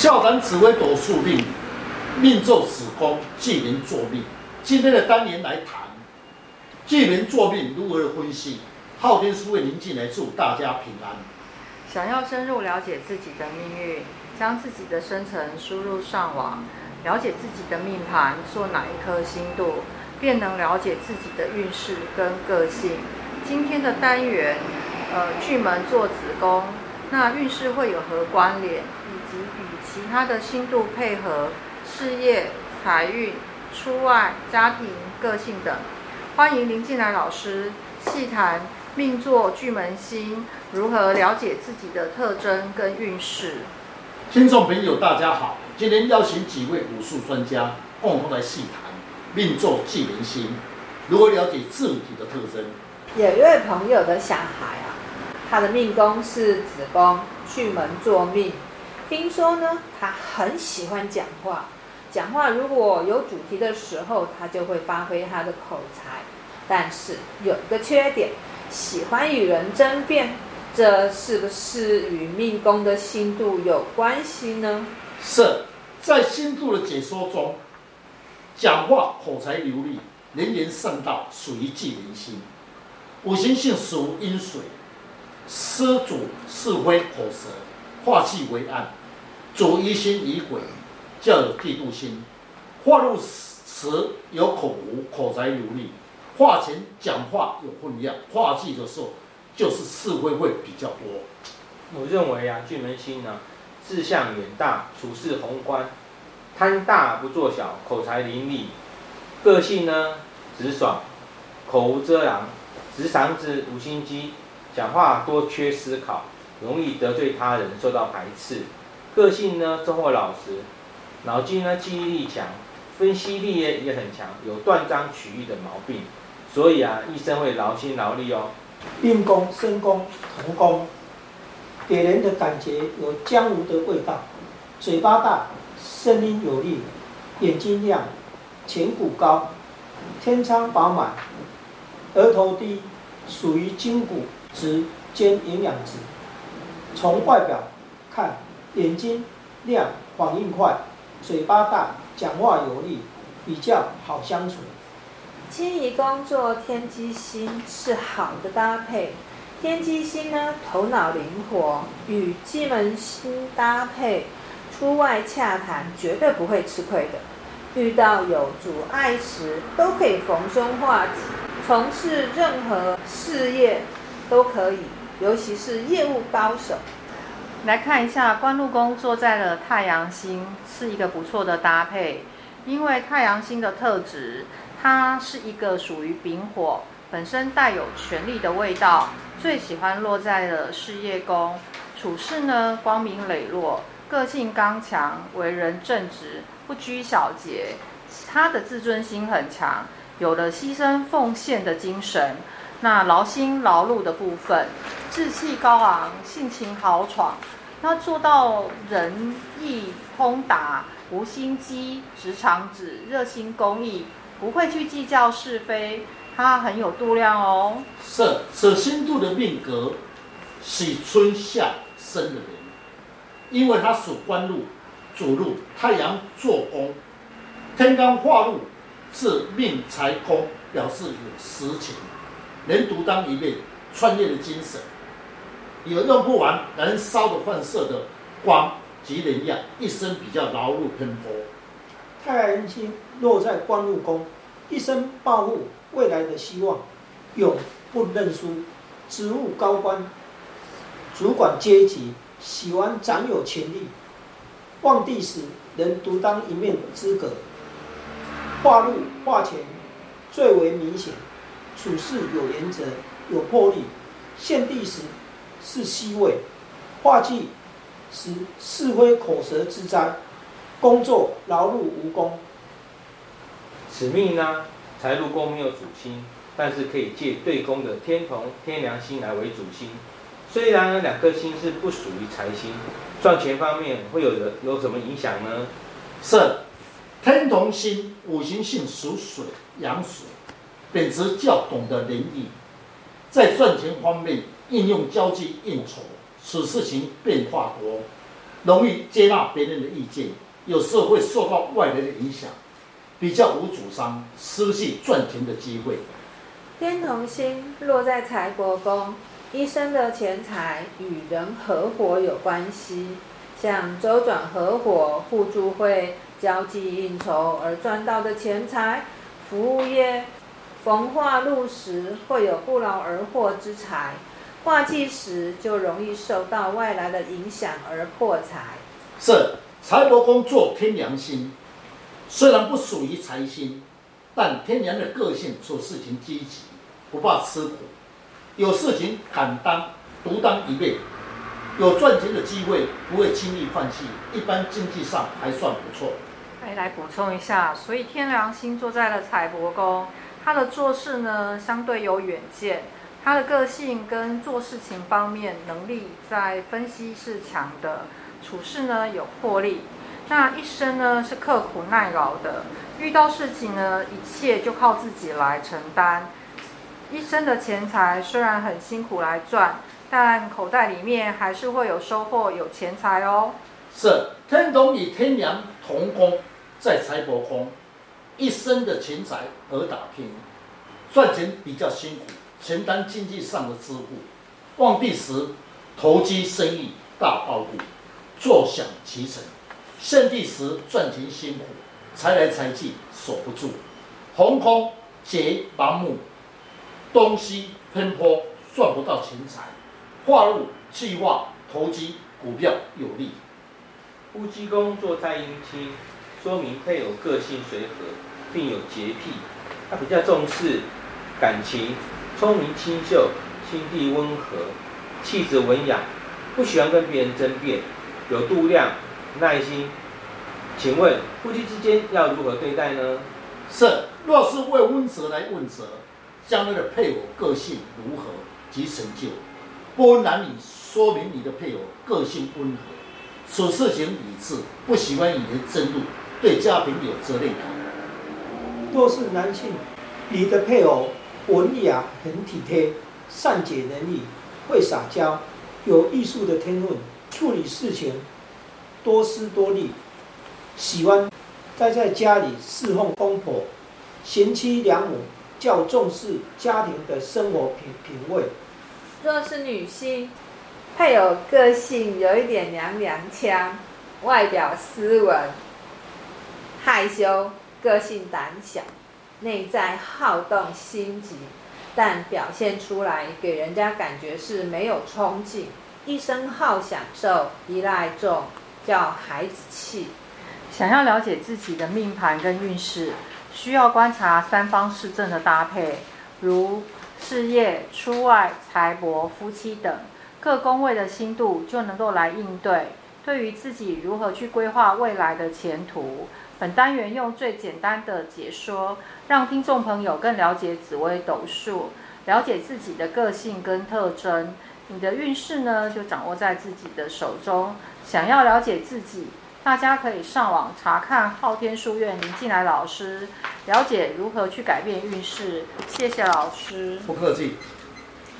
校长紫微斗数命，命坐子宫，巨门坐命。今天的单元来谈巨门坐命如何分析。昊天书院林进来祝大家平安。想要深入了解自己的命运，将自己的生辰输入上网，了解自己的命盘，做哪一颗星度，便能了解自己的运势跟个性。今天的单元，呃，巨门坐子宫，那运势会有何关联，及与其他的星度配合，事业、财运、出外、家庭、个性等。欢迎林进来老师细谈命座巨门星，如何了解自己的特征跟运势。听众朋友，大家好，今天邀请几位武术专家共同来细谈命座巨门星，如何了解自己的特征。有一位朋友的小孩啊，他的命宫是子宫，巨门座命。听说呢，他很喜欢讲话，讲话如果有主题的时候，他就会发挥他的口才。但是有一个缺点。喜欢与人争辩，这是不是与命宫的星度有关系呢？是，在星度的解说中，讲话口才流利，能言善道，属于巨门星。五行性属阴水，司主是非口舌，化气为暗，主疑心疑鬼，较有嫉妒心。化入时有口无，口才流利。化前讲话有分量，化忌的时候就是是非会比较多。我认为啊，巨门星呢，志向远大，处事宏观，贪大不做小，口才伶俐，个性呢直爽，口无遮拦，直肠子无心机，讲话多缺思考，容易得罪他人，受到排斥。个性呢忠厚老实，脑筋呢记忆力强，分析力也也很强，有断章取义的毛病。所以啊，一生会劳心劳力哦。命宫、身宫、同宫，给人的感觉有江湖的味道。嘴巴大，声音有力，眼睛亮，颧骨高，天仓饱满，额头低，属于筋骨直兼营养值。从外表看，眼睛亮，反应快，嘴巴大，讲话有力，比较好相处。迁移工作天机星是好的搭配，天机星呢，头脑灵活，与巨门星搭配，出外洽谈绝对不会吃亏的。遇到有阻碍时，都可以逢凶化吉，从事任何事业都可以，尤其是业务高手。来看一下官禄宫坐在了太阳星，是一个不错的搭配，因为太阳星的特质。它是一个属于丙火，本身带有权力的味道，最喜欢落在了事业宫。处事呢，光明磊落，个性刚强，为人正直，不拘小节。他的自尊心很强，有了牺牲奉献的精神。那劳心劳碌的部分，志气高昂，性情豪闯。那做到仁义通达，无心机，直肠子，热心公益。不会去计较是非，他很有度量哦。是，此星度的命格，喜春夏生的人，因为他属官禄，主禄太阳坐宫，天干化禄是命财空，表示有实情，能独当一面，创业的精神，有用不完、燃烧的放射的光及能量，一生比较劳碌奔波。太阳星落在官禄宫，一生抱负未来的希望，永不认输，职务高官，主管阶级，喜欢掌有权力，旺地时能独当一面的资格。化禄化权最为明显，处事有原则，有魄力。献帝时是西位，化忌时是非口舌之灾。工作劳碌无功，此命呢，财禄宫没有主星，但是可以借对宫的天同、天梁星来为主星。虽然呢，两颗星是不属于财星，赚钱方面会有的有什么影响呢？是天同星，五行性属水，阳水，本质较懂得仁义，在赚钱方面应用交际应酬，此事情变化多。容易接纳别人的意见，有时候会受到外人的影响，比较无主张，失去赚钱的机会。天同星落在财帛宫，一生的钱财与人合伙有关系，像周转合伙、互助会、交际应酬而赚到的钱财，服务业逢化禄时会有不劳而获之财。化忌时就容易受到外来的影响而破财。是财帛宫坐天良星，虽然不属于财星，但天良的个性做事情积极，不怕吃苦，有事情敢当独当一面，有赚钱的机会不会轻易放弃，一般经济上还算不错。来来补充一下，所以天良星坐在了财帛宫，他的做事呢相对有远见。他的个性跟做事情方面能力在分析是强的，处事呢有魄力，那一生呢是刻苦耐劳的，遇到事情呢一切就靠自己来承担。一生的钱财虽然很辛苦来赚，但口袋里面还是会有收获，有钱财哦。是天同与天梁同宫在财帛宫，一生的钱财而打拼，赚钱比较辛苦。承担经济上的支付，旺地时投机生意大暴利，坐享其成；陷地时赚钱辛苦，财来财去守不住，红空劫盲目，东西偏颇赚不到钱财，化入计划投机股票有利。夫妻宫坐太阴星，说明配偶个性随和，并有洁癖，他比较重视感情。聪明清秀，心地温和，气质文雅，不喜欢跟别人争辩，有度量、耐心。请问夫妻之间要如何对待呢？是，若是为温泽来问责，将来的配偶个性如何及成就，不问男女，说明你的配偶个性温和，处事情理智，不喜欢与人争论，对家庭有责任感。若是男性，你的配偶。文雅，很体贴，善解人意，会撒娇，有艺术的天分，处理事情多思多虑，喜欢待在家里侍奉公婆，贤妻良母，较重视家庭的生活品品味。若是女性，配偶个性有一点娘娘腔，外表斯文，害羞，个性胆小。内在好动心急，但表现出来给人家感觉是没有冲劲，一生好享受，依赖重，叫孩子气。想要了解自己的命盘跟运势，需要观察三方四正的搭配，如事业、出外、财帛、夫妻等各宫位的星度，就能够来应对。对于自己如何去规划未来的前途，本单元用最简单的解说，让听众朋友更了解紫微斗数，了解自己的个性跟特征。你的运势呢，就掌握在自己的手中。想要了解自己，大家可以上网查看昊天书院林进来老师，了解如何去改变运势。谢谢老师，不客气。